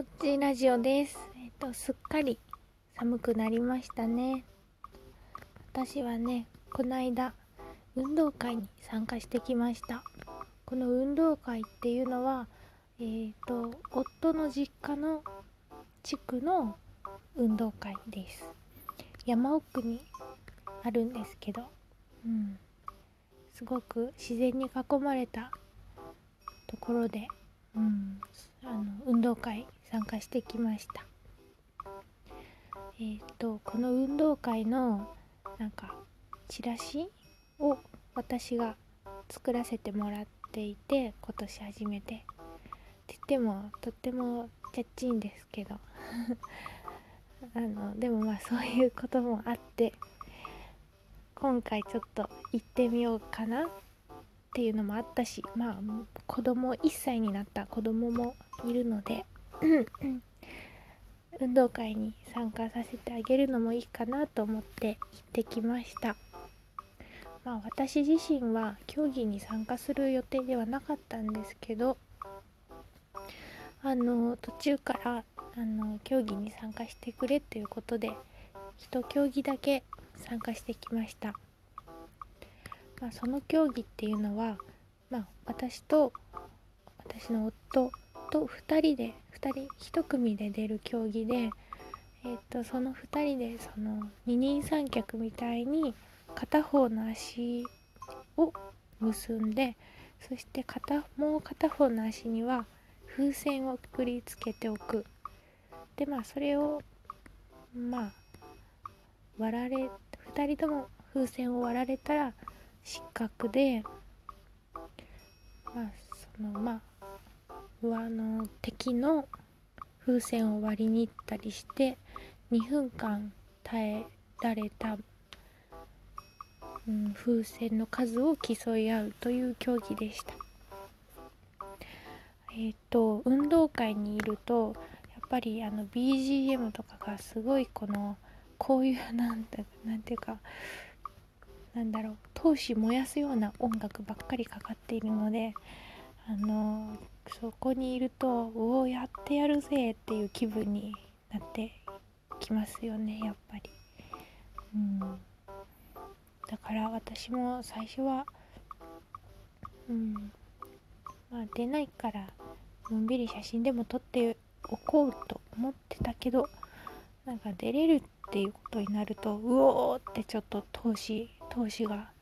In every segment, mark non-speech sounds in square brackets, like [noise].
とっちラジオです。えっ、と、すっかり寒くなりましたね。私はね、この間、運動会に参加してきました。この運動会っていうのは、えっ、ー、と、夫の実家の地区の運動会です。山奥にあるんですけど、うん。すごく自然に囲まれたところで、うん、あの運動会参加してきました。えっ、とこの運動会のなんかチラシを私が作らせてもらっていて今年初めて。って言ってもとってもチャッチいんですけど。[laughs] あのでもまあそういうこともあって今回ちょっと行ってみようかなっていうのもあったしまあ子供1歳になった子供もいるので [clears throat] 運動会に参加させてあげるのもいいかなと思って行ってきました。まあ私自身は競技に参加する予定ではなかったんですけどあの途中からあの競技に参加してくれということで1競技だけ参加してきました。まあ、その競技っていうのは、まあ、私と私の夫と2人で2人1組で出る競技で、えー、とその2人でその二人三脚みたいに片方の足を結んでそして片もう片方の足には風船をくくりつけておく。でまあそれをまあ割られ2人とも風船を割られたら失格でまあそのまあ上の敵の風船を割りに行ったりして2分間耐えられた、うん、風船の数を競い合うという競技でした。えっ、と運動会にいるとやっぱりあの BGM とかがすごいこのこういうなんてなんていうかなんだろう闘志燃やすような音楽ばっかりかかっているのであのそこにいると「おおやってやるぜ!」っていう気分になってきますよねやっぱり。うん、だから私も最初は、うんまあ、出ないからのんびり写真でも撮っておこうと思ってたけどなんか出れるっていうことになるとうおーってちょっと闘志闘志が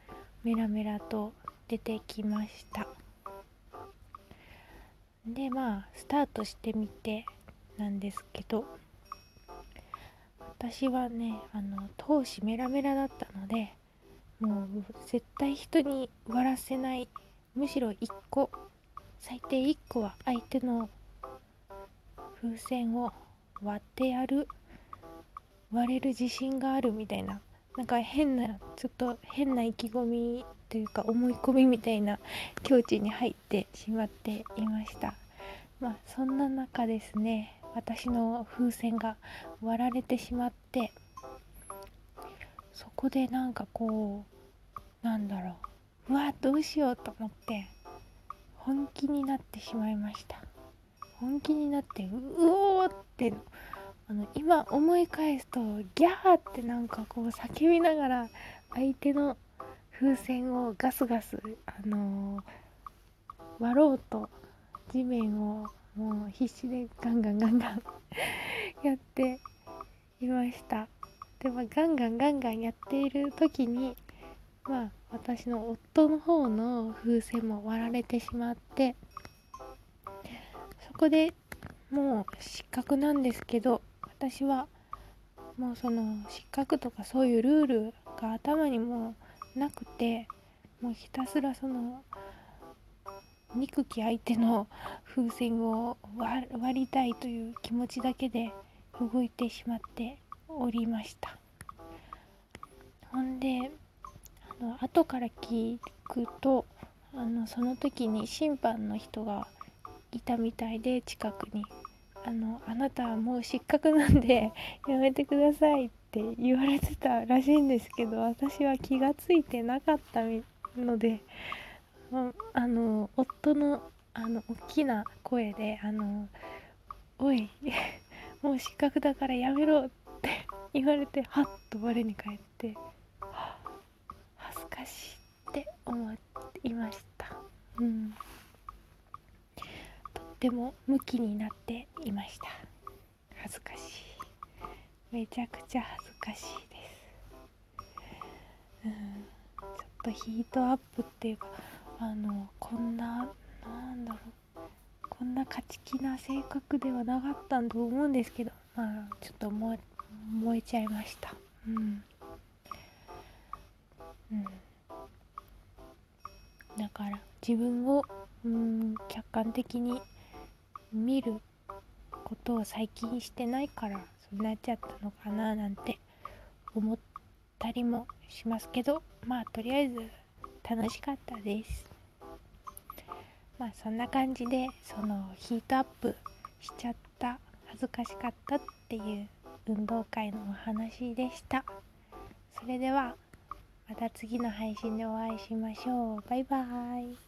メラメラと出てきましたでまあスタートしてみてなんですけど私はねあの闘志メラメラだったのでもう絶対人に割らせないむしろ1個最低1個は相手の風船を割ってやる割れる自信があるみたいななんか変なちょっと変な意気込みというか思い込みみたいな境地に入ってしまっていました。まあそんな中ですね私の風船が割られてしまってそこでなんかこうなんだろううわどうしようと思って本気になってしまいました。本気になってうおーってあの今思い返すとギャーってなんかこう叫びながら相手の風船をガスガスあのー、割ろうと地面をもう必死でガンガンガンガン [laughs] やっていました。でもガンガンガンガンやっている時にまあ私の夫の方の風船も割られてしまってそこでもう失格なんですけど私はもうその失格とかそういうルールが頭にもなくてもうひたすらその憎き相手の風船を割りたいという気持ちだけで動いてしまっておりました。ほんであの後から聞くとあのその時に審判の人がいたみたいで近くに。あのあなたはもう失格なんで [laughs] やめてくださいって言われてたらしいんですけど私は気が付いてなかったのであの夫のあの大きな声であのおい [laughs] もう失格だからやめろ」って [laughs] 言われてはっと我に返って恥ずかしいって思っていました。うん。てもムキになっていました。恥ずかしい。めちゃくちゃ恥ずかしいです。うん。ちょっとヒートアップっていうかあのこんななんだろう。こんな勝ち気な性格ではなかったと思うんですけどまあちょっと燃え燃えちゃいました。うん。うん。だから自分をうん客観的に見ることを最近してないからそうなっちゃったのかななんて思ったりもしますけどまあとりあえず楽しかったです。まあそんな感じでそのヒートアップしちゃった恥ずかしかったっていう運動会のお話でした。それではまた次の配信でお会いしましょう。バイバーイ。